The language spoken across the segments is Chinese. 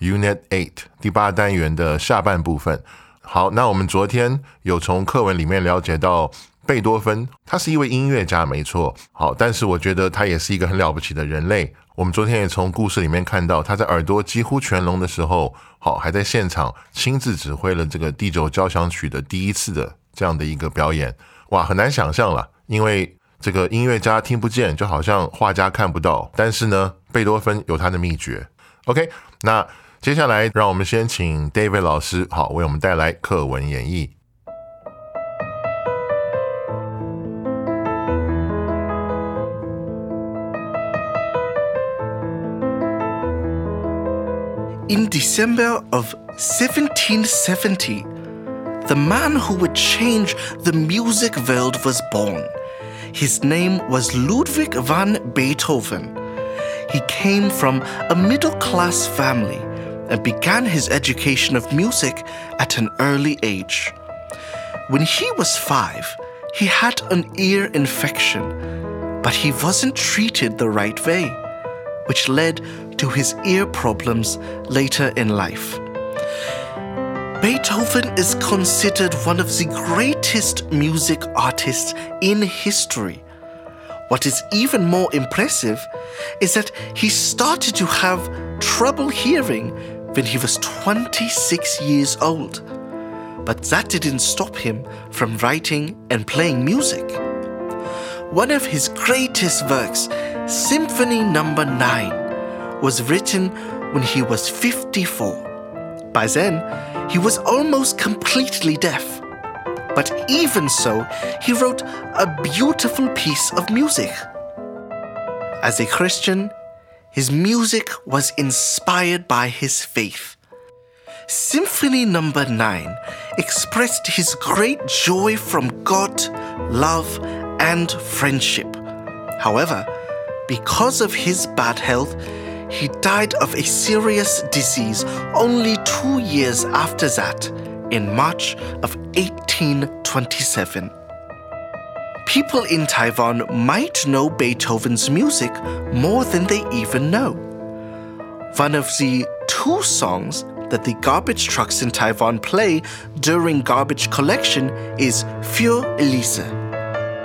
Unit Eight 第八单元的下半部分。好，那我们昨天有从课文里面了解到贝多芬，他是一位音乐家，没错。好，但是我觉得他也是一个很了不起的人类。我们昨天也从故事里面看到，他在耳朵几乎全聋的时候，好，还在现场亲自指挥了这个第九交响曲的第一次的这样的一个表演。哇，很难想象了，因为这个音乐家听不见，就好像画家看不到。但是呢，贝多芬有他的秘诀。OK，那接下来让我们先请 David 老师，好，为我们带来课文演绎。 In December of 1770, the man who would change the music world was born. His name was Ludwig van Beethoven. He came from a middle class family and began his education of music at an early age. When he was five, he had an ear infection, but he wasn't treated the right way which led to his ear problems later in life. Beethoven is considered one of the greatest music artists in history. What is even more impressive is that he started to have trouble hearing when he was 26 years old. But that didn't stop him from writing and playing music. One of his greatest works, Symphony Number no. 9, was written when he was 54. By then, he was almost completely deaf. But even so, he wrote a beautiful piece of music. As a Christian, his music was inspired by his faith. Symphony Number no. 9 expressed his great joy from God, love, and friendship. However, because of his bad health, he died of a serious disease only two years after that, in March of 1827. People in Taiwan might know Beethoven's music more than they even know. One of the two songs that the garbage trucks in Taiwan play during garbage collection is Für Elise.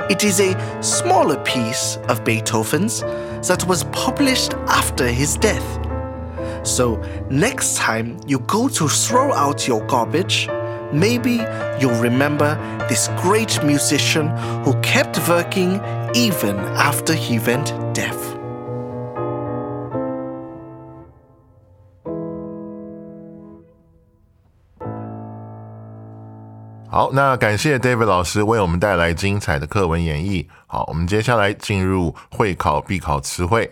It is a smaller piece of Beethoven's that was published after his death. So, next time you go to throw out your garbage, maybe you'll remember this great musician who kept working even after he went deaf. 好，那感谢 David 老师为我们带来精彩的课文演绎。好，我们接下来进入会考必考词汇。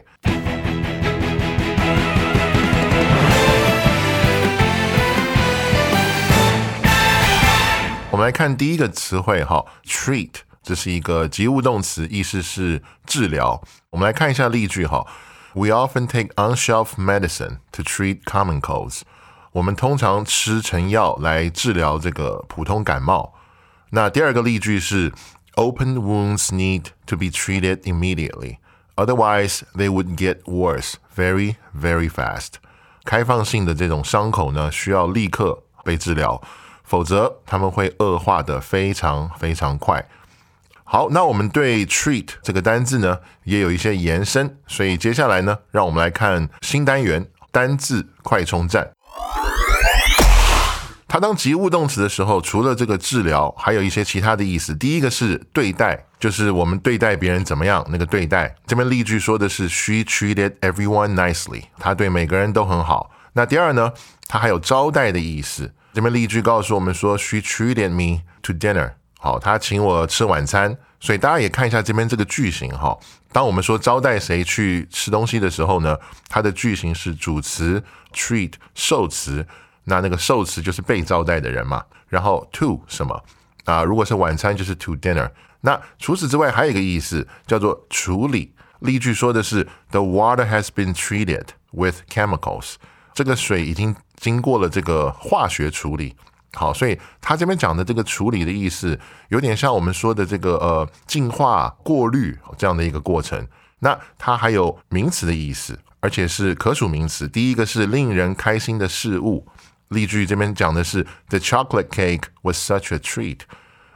们来看第一个词汇哈，treat，这是一个及物动词，意思是治疗。我们来看一下例句哈，We often take on-shelf medicine to treat common colds。我们通常吃成药来治疗这个普通感冒。那第二个例句是，Open wounds need to be treated immediately, otherwise they would get worse very, very fast。开放性的这种伤口呢，需要立刻被治疗， 否则他们会恶化的非常非常快。好，那我们对 treat 这个单字呢，也有一些延伸，所以接下来呢，让我们来看新单元单字快充站。它当及物动词的时候，除了这个治疗，还有一些其他的意思。第一个是对待，就是我们对待别人怎么样，那个对待。这边例句说的是 She treated everyone nicely，她对每个人都很好。那第二呢，它还有招待的意思。这边例句告诉我们说，She treated me to dinner，好，她请我吃晚餐。所以大家也看一下这边这个句型哈。当我们说招待谁去吃东西的时候呢，它的句型是主词 treat 受词。那那个受词就是被招待的人嘛，然后 to 什么啊？如果是晚餐就是 to dinner。那除此之外还有一个意思叫做处理。例句说的是 The water has been treated with chemicals。这个水已经经过了这个化学处理。好，所以他这边讲的这个处理的意思，有点像我们说的这个呃净化、过滤这样的一个过程。那它还有名词的意思，而且是可数名词。第一个是令人开心的事物。例句这边讲的是 The chocolate cake was such a treat。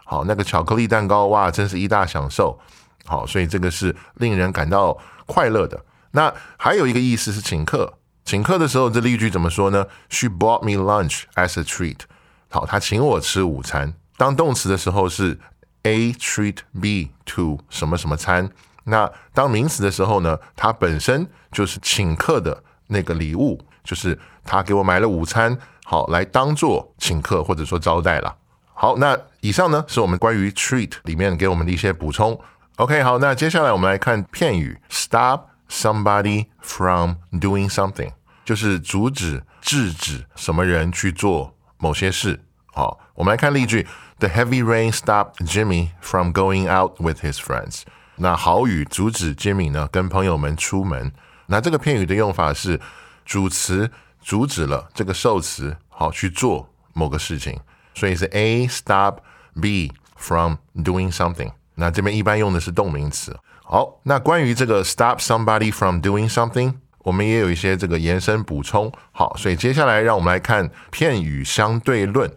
好，那个巧克力蛋糕哇，真是一大享受。好，所以这个是令人感到快乐的。那还有一个意思是请客，请客的时候这例句怎么说呢？She bought me lunch as a treat。好，她请我吃午餐。当动词的时候是 A treat B to 什么什么餐。那当名词的时候呢，它本身就是请客的那个礼物，就是他给我买了午餐。好，来当做请客或者说招待了。好，那以上呢是我们关于 treat 里面给我们的一些补充。OK，好，那接下来我们来看片语 stop somebody from doing something，就是阻止、制止什么人去做某些事。好，我们来看例句：The heavy rain stopped Jimmy from going out with his friends。那好雨阻止 Jimmy 呢跟朋友们出门。那这个片语的用法是主词。阻止了这个受词好去做某个事情，所以是 A stop B from doing something。那这边一般用的是动名词。好，那关于这个 stop somebody from doing something，我们也有一些这个延伸补充。好，所以接下来让我们来看片语相对论。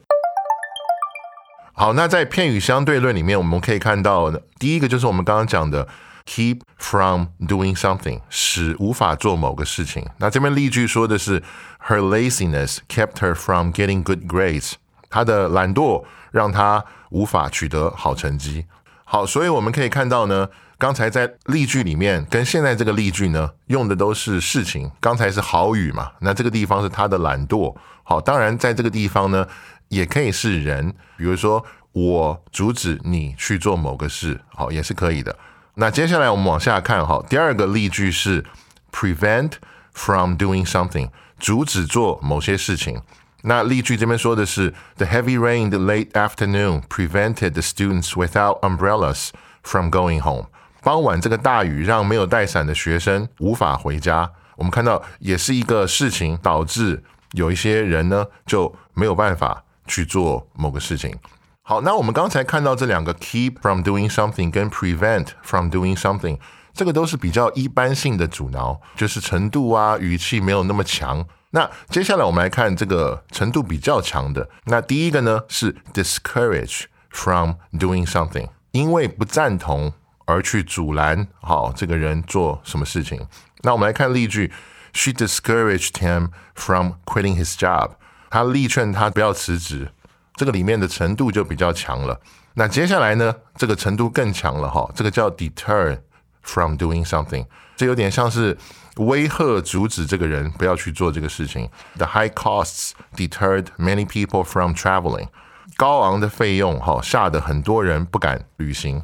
好，那在片语相对论里面，我们可以看到第一个就是我们刚刚讲的。Keep from doing something，使无法做某个事情。那这边例句说的是，Her laziness kept her from getting good grades。她的懒惰让她无法取得好成绩。好，所以我们可以看到呢，刚才在例句里面跟现在这个例句呢，用的都是事情。刚才是好雨嘛，那这个地方是她的懒惰。好，当然在这个地方呢，也可以是人，比如说我阻止你去做某个事，好，也是可以的。那接下来我们往下看哈，第二个例句是 prevent from doing something，阻止做某些事情。那例句这边说的是 the heavy rain in the late afternoon prevented the students without umbrellas from going home。 傍晚这个大雨让没有带伞的学生无法回家。我们看到也是一个事情导致有一些人呢就没有办法去做某个事情。好，那我们刚才看到这两个 keep from doing something 跟 prevent from doing something，这个都是比较一般性的阻挠，就是程度啊语气没有那么强。那接下来我们来看这个程度比较强的。那第一个呢是 discourage from doing something，因为不赞同而去阻拦好这个人做什么事情。那我们来看例句，She discouraged him from quitting his job，她力劝他不要辞职。这个里面的程度就比较强了。那接下来呢，这个程度更强了哈。这个叫 deter from doing something，这有点像是威吓、阻止这个人不要去做这个事情。The high costs deterred many people from traveling，高昂的费用哈，吓得很多人不敢旅行。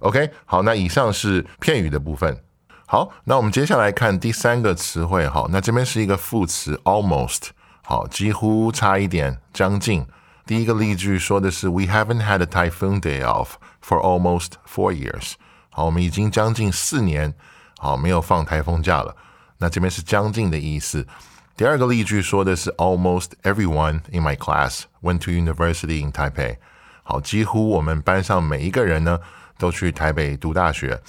OK，好，那以上是片语的部分。好，那我们接下来看第三个词汇哈。那这边是一个副词 almost，好，几乎差一点，将近。第一个例句说的是 "We haven't had a typhoon day off for almost four years." 好，我们已经将近四年，好没有放台风假了。那这边是将近的意思。第二个例句说的是 "Almost everyone in my class went to university in Taipei." 好，几乎我们班上每一个人呢 都去台北读大学。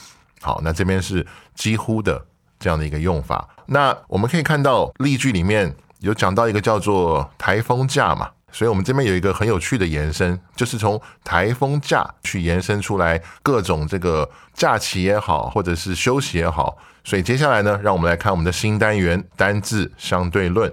好，那这边是几乎的这样的一个用法。那我们可以看到例句里面有讲到一个叫做台风假嘛。所以，我们这边有一个很有趣的延伸，就是从台风假去延伸出来各种这个假期也好，或者是休息也好。所以，接下来呢，让我们来看我们的新单元单字相对论。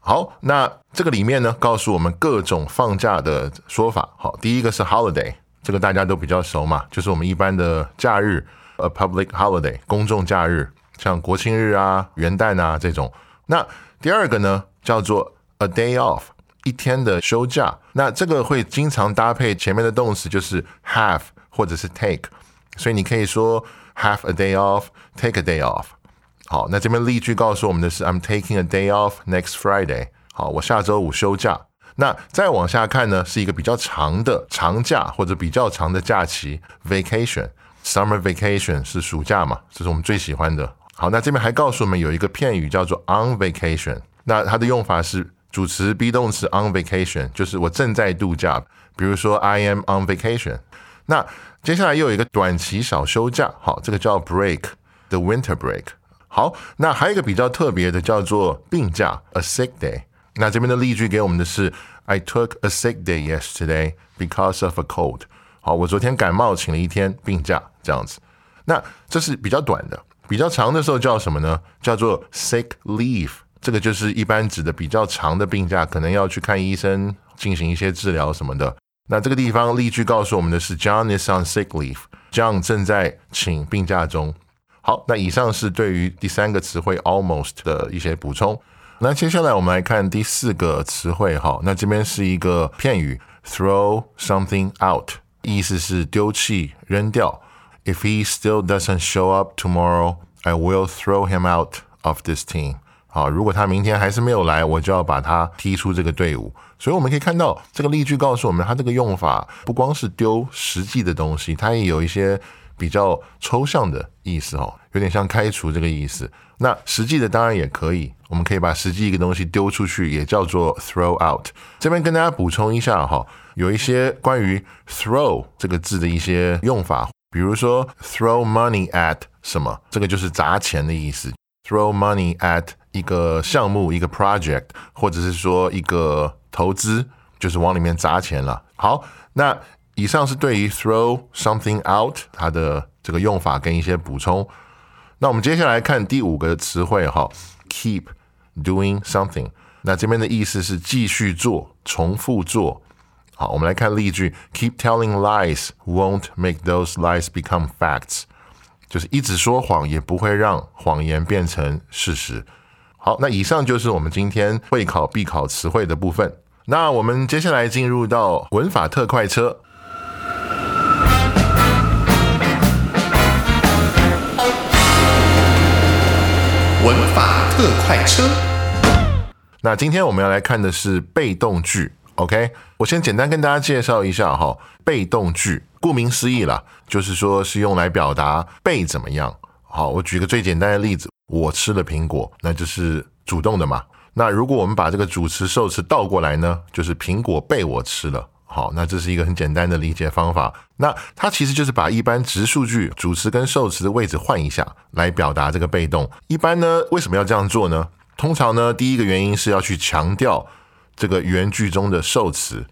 好，那这个里面呢，告诉我们各种放假的说法。好，第一个是 holiday，这个大家都比较熟嘛，就是我们一般的假日，a public holiday，公众假日，像国庆日啊、元旦啊这种。那第二个呢，叫做 a day off，一天的休假。那这个会经常搭配前面的动词，就是 have 或者是 take，所以你可以说 have a day off，take a day off。好，那这边例句告诉我们的是，I'm taking a day off next Friday。好，我下周五休假。那再往下看呢，是一个比较长的长假或者比较长的假期，vacation。Summer vacation 是暑假嘛，这是我们最喜欢的。好，那这边还告诉我们有一个片语叫做 on vacation。那它的用法是主词 be 动词 on vacation，就是我正在度假。比如说 I am on vacation。那接下来又有一个短期小休假，好，这个叫 break，the winter break。好，那还有一个比较特别的叫做病假，a sick day。那这边的例句给我们的是，I took a sick day yesterday because of a cold。好，我昨天感冒，请了一天病假，这样子。那这是比较短的，比较长的时候叫什么呢？叫做 sick leave。这个就是一般指的比较长的病假，可能要去看医生，进行一些治疗什么的。那这个地方例句告诉我们的是，John is on sick leave。John 正在请病假中。好，那以上是对于第三个词汇 almost 的一些补充。那接下来我们来看第四个词汇哈，那这边是一个片语 throw something out，意思是丢弃、扔掉。If he still doesn't show up tomorrow, I will throw him out of this team。好，如果他明天还是没有来，我就要把他踢出这个队伍。所以我们可以看到这个例句告诉我们，它这个用法不光是丢实际的东西，它也有一些。比较抽象的意思哦，有点像开除这个意思。那实际的当然也可以，我们可以把实际一个东西丢出去，也叫做 throw out。这边跟大家补充一下哈，有一些关于 throw 这个字的一些用法，比如说 throw money at 什么，这个就是砸钱的意思。throw money at 一个项目、一个 project，或者是说一个投资，就是往里面砸钱了。好，那。以上是对于 throw something out 它的这个用法跟一些补充。那我们接下来看第五个词汇哈，keep doing something。那这边的意思是继续做、重复做。好，我们来看例句：Keep telling lies won't make those lies become facts。就是一直说谎也不会让谎言变成事实。好，那以上就是我们今天会考必考词汇的部分。那我们接下来进入到文法特快车。文法特快车。那今天我们要来看的是被动句。OK，我先简单跟大家介绍一下哈。被动句顾名思义啦，就是说是用来表达被怎么样。好，我举个最简单的例子，我吃了苹果，那就是主动的嘛。那如果我们把这个主词受词倒过来呢，就是苹果被我吃了。好，那这是一个很简单的理解方法。那它其实就是把一般直述句主词跟受词的位置换一下，来表达这个被动。一般呢，为什么要这样做呢？通常呢，第一个原因是要去强调这个原句中的受词，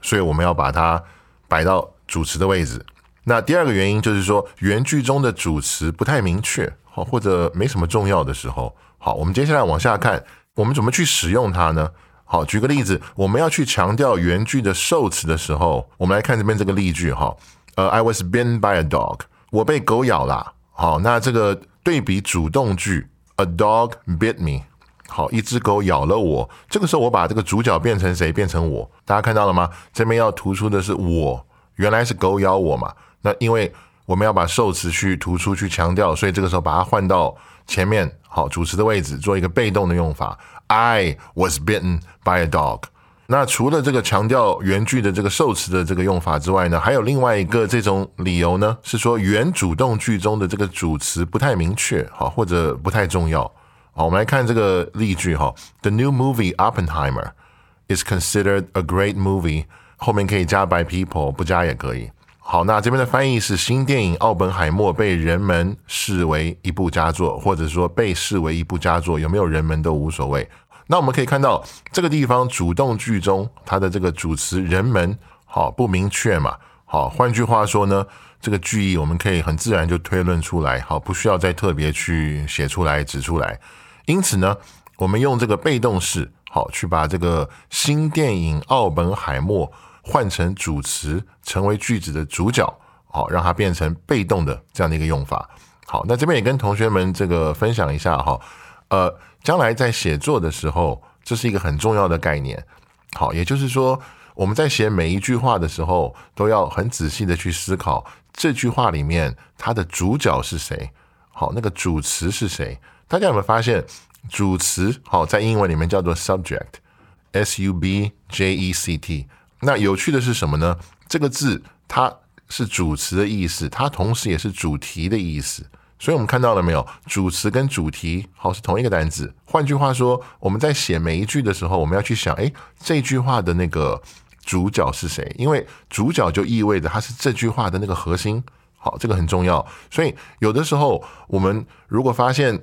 所以我们要把它摆到主词的位置。那第二个原因就是说，原句中的主词不太明确，好或者没什么重要的时候，好，我们接下来往下看，我们怎么去使用它呢？好，举个例子，我们要去强调原句的受词的时候，我们来看这边这个例句哈。呃，I was bitten by a dog，我被狗咬了。好，那这个对比主动句，A dog bit me。好，一只狗咬了我。这个时候我把这个主角变成谁？变成我。大家看到了吗？这边要突出的是我，原来是狗咬我嘛。那因为我们要把受词去突出去强调，所以这个时候把它换到前面，好，主词的位置做一个被动的用法。I was bitten by a dog。那除了这个强调原句的这个受词的这个用法之外呢，还有另外一个这种理由呢，是说原主动句中的这个主词不太明确，好或者不太重要。好，我们来看这个例句哈，The new movie Oppenheimer is considered a great movie。后面可以加 by people，不加也可以。好，那这边的翻译是新电影《奥本海默》被人们视为一部佳作，或者说被视为一部佳作，有没有人们都无所谓。那我们可以看到这个地方主动句中它的这个主词人们，好不明确嘛？好，换句话说呢，这个句意我们可以很自然就推论出来，好，不需要再特别去写出来指出来。因此呢，我们用这个被动式。好，去把这个新电影《奥本海默》换成主词，成为句子的主角，好，让它变成被动的这样的一个用法。好，那这边也跟同学们这个分享一下哈，呃，将来在写作的时候，这是一个很重要的概念。好，也就是说，我们在写每一句话的时候，都要很仔细的去思考这句话里面它的主角是谁。好，那个主词是谁？大家有没有发现，主词好在英文里面叫做 subject，s u b j e c t。那有趣的是什么呢？这个字它是主词的意思，它同时也是主题的意思。所以我们看到了没有？主词跟主题好是同一个单字。换句话说，我们在写每一句的时候，我们要去想，哎，这句话的那个主角是谁？因为主角就意味着它是这句话的那个核心。好，这个很重要。所以有的时候，我们如果发现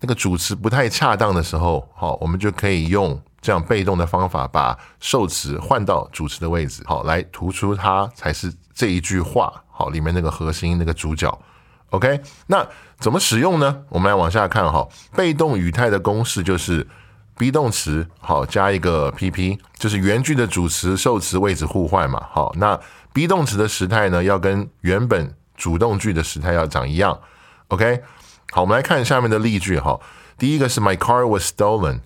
那个主词不太恰当的时候，好，我们就可以用这样被动的方法，把受词换到主词的位置，好，来突出它才是这一句话好里面那个核心那个主角。OK，那怎么使用呢？我们来往下看哈。被动语态的公式就是 be 动词好加一个 PP，就是原句的主词受词位置互换嘛。好，那 be 动词的时态呢，要跟原本主动句的时态要长一样。OK，好，我们来看下面的例句哈。第一个是 My car was stolen，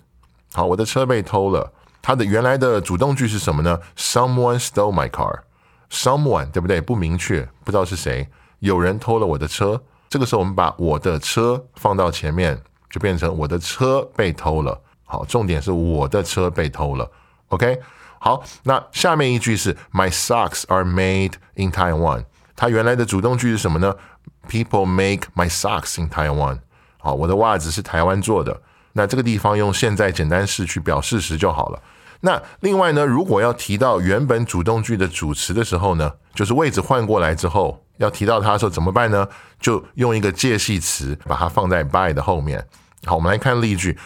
好，我的车被偷了。它的原来的主动句是什么呢？Someone stole my car，someone 对不对？不明确，不知道是谁。有人偷了我的车，这个时候我们把我的车放到前面，就变成我的车被偷了。好，重点是我的车被偷了。OK，好，那下面一句是 My socks are made in Taiwan。它原来的主动句是什么呢？People make my socks in Taiwan。好，我的袜子是台湾做的。那这个地方用现在简单式去表事实就好了。那另外呢，如果要提到原本主动句的主词的时候呢，就是位置换过来之后，要提到它的时候怎么办呢？就用一个介系词把它放在 by 的后面。好，我们来看例句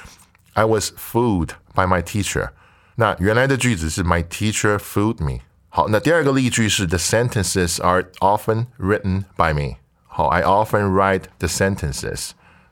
：I was fooled by my teacher。那原来的句子是 My teacher fooled me。好，那第二个例句是 The sentences are often written by me。好，I often write the sentences。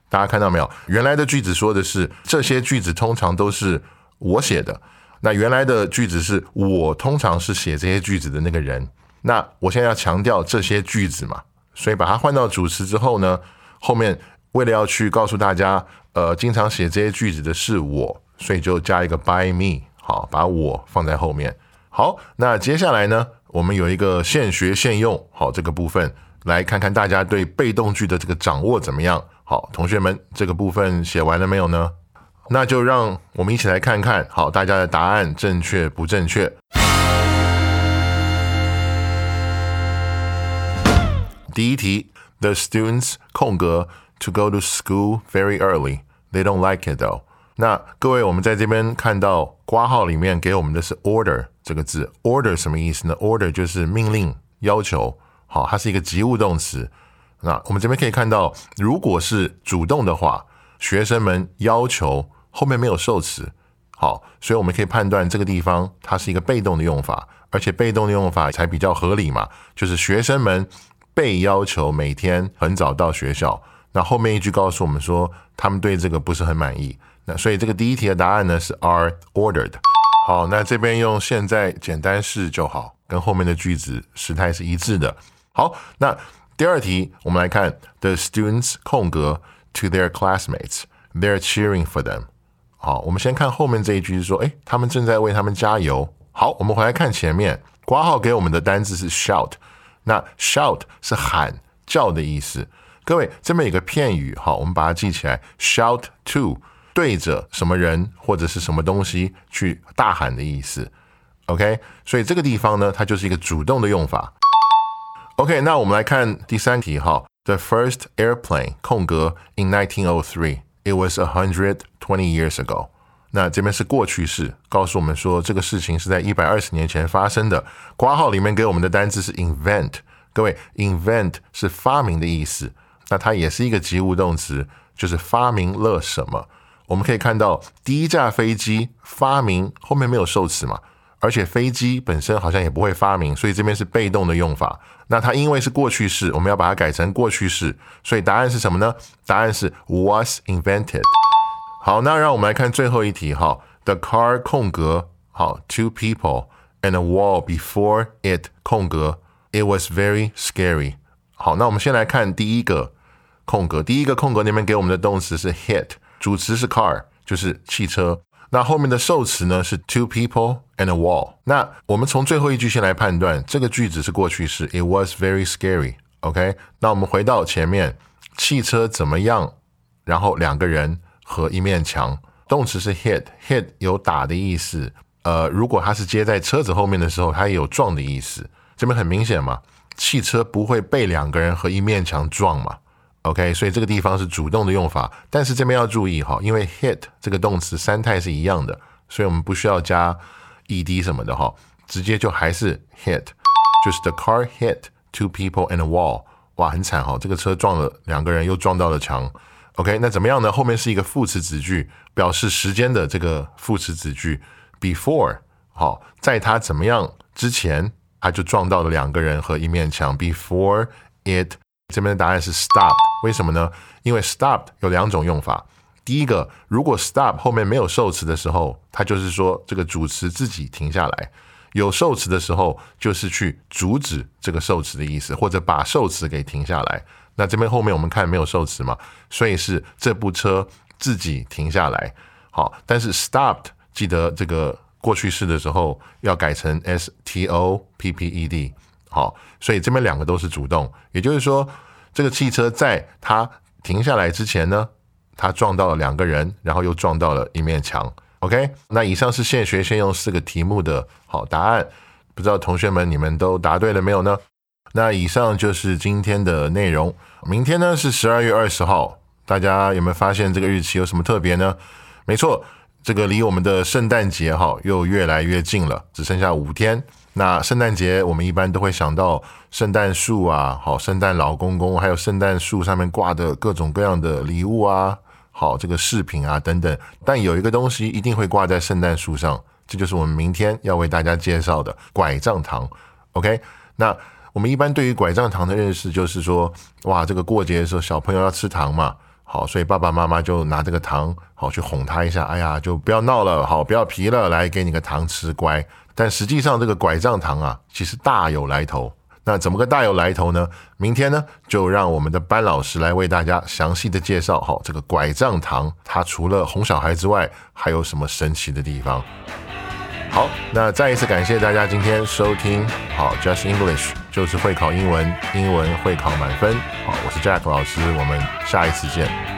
大家看到没有？原来的句子说的是这些句子通常都是我写的。那原来的句子是我通常是写这些句子的那个人。那我现在要强调这些句子嘛，所以把它换到主词之后呢，后面为了要去告诉大家，呃，经常写这些句子的是我，所以就加一个 by me，好，把我放在后面。好，那接下来呢，我们有一个现学现用，好，这个部分来看看大家对被动句的这个掌握怎么样。好，同学们，这个部分写完了没有呢？那就让我们一起来看看，好，大家的答案正确不正确？第一题，The students 空格 to go to school very early. They don't like it though. 那各位，我们在这边看到括号里面给我们的是 order 这个字，order 什么意思呢？order 就是命令、要求，好，它是一个及物动词。那我们这边可以看到，如果是主动的话，学生们要求。后面没有受词，好，所以我们可以判断这个地方它是一个被动的用法，而且被动的用法才比较合理嘛。就是学生们被要求每天很早到学校，那后面一句告诉我们说他们对这个不是很满意，那所以这个第一题的答案呢是 are ordered。好，那这边用现在简单式就好，跟后面的句子时态是一致的。好，那第二题我们来看 the students 空格 to their classmates，they're cheering for them。好，我们先看后面这一句，是说，哎，他们正在为他们加油。好，我们回来看前面，挂号给我们的单字是 shout，那 shout 是喊叫的意思。各位，这么一个片语，好，我们把它记起来，shout to 对着什么人或者是什么东西去大喊的意思。OK，所以这个地方呢，它就是一个主动的用法。OK，那我们来看第三题，哈，The first airplane 空格 in 1903。It was a hundred twenty years ago。那这边是过去式，告诉我们说这个事情是在一百二十年前发生的。括号里面给我们的单词是 invent。各位，invent 是发明的意思，那它也是一个及物动词，就是发明了什么。我们可以看到第一架飞机发明后面没有受词嘛，而且飞机本身好像也不会发明，所以这边是被动的用法。那它因为是过去式，我们要把它改成过去式，所以答案是什么呢？答案是 was invented。好，那让我们来看最后一题哈。The car 空格好，two people and a wall before it 空格，it was very scary。好，那我们先来看第一个空格，第一个空格那边给我们的动词是 hit，主词是 car，就是汽车。那后面的受词呢是 two people and a wall。那我们从最后一句先来判断，这个句子是过去式，it was very scary。OK，那我们回到前面，汽车怎么样？然后两个人和一面墙，动词是 hit，hit 有打的意思。呃，如果它是接在车子后面的时候，它也有撞的意思。这边很明显嘛，汽车不会被两个人和一面墙撞嘛。OK，所以这个地方是主动的用法。但是这边要注意哈，因为 hit 这个动词三态是一样的，所以我们不需要加 ed 什么的哈，直接就还是 hit，就是 the car hit。Two people and a wall，哇，很惨哈！这个车撞了两个人，又撞到了墙。OK，那怎么样呢？后面是一个副词子句，表示时间的这个副词子句。Before，好，在他怎么样之前，他就撞到了两个人和一面墙。Before it，这边的答案是 stopped。为什么呢？因为 stopped 有两种用法。第一个，如果 stop 后面没有受词的时候，它就是说这个主词自己停下来。有受词的时候，就是去阻止这个受词的意思，或者把受词给停下来。那这边后面我们看没有受词嘛，所以是这部车自己停下来。好，但是 stopped 记得这个过去式的时候要改成 s t o p p e d。好，所以这边两个都是主动，也就是说，这个汽车在它停下来之前呢，它撞到了两个人，然后又撞到了一面墙。OK，那以上是现学现用四个题目的好答案，不知道同学们你们都答对了没有呢？那以上就是今天的内容。明天呢是十二月二十号，大家有没有发现这个日期有什么特别呢？没错，这个离我们的圣诞节哈又越来越近了，只剩下五天。那圣诞节我们一般都会想到圣诞树啊，好，圣诞老公公，还有圣诞树上面挂的各种各样的礼物啊。好，这个饰品啊等等，但有一个东西一定会挂在圣诞树上，这就是我们明天要为大家介绍的拐杖糖。OK，那我们一般对于拐杖糖的认识就是说，哇，这个过节的时候小朋友要吃糖嘛，好，所以爸爸妈妈就拿这个糖，好去哄他一下，哎呀，就不要闹了，好，不要皮了，来给你个糖吃，乖。但实际上这个拐杖糖啊，其实大有来头。那怎么个大有来头呢？明天呢，就让我们的班老师来为大家详细的介绍。好，这个拐杖糖，它除了哄小孩之外，还有什么神奇的地方？好，那再一次感谢大家今天收听。好，Just English 就是会考英文，英文会考满分。好，我是 Jack 老师，我们下一次见。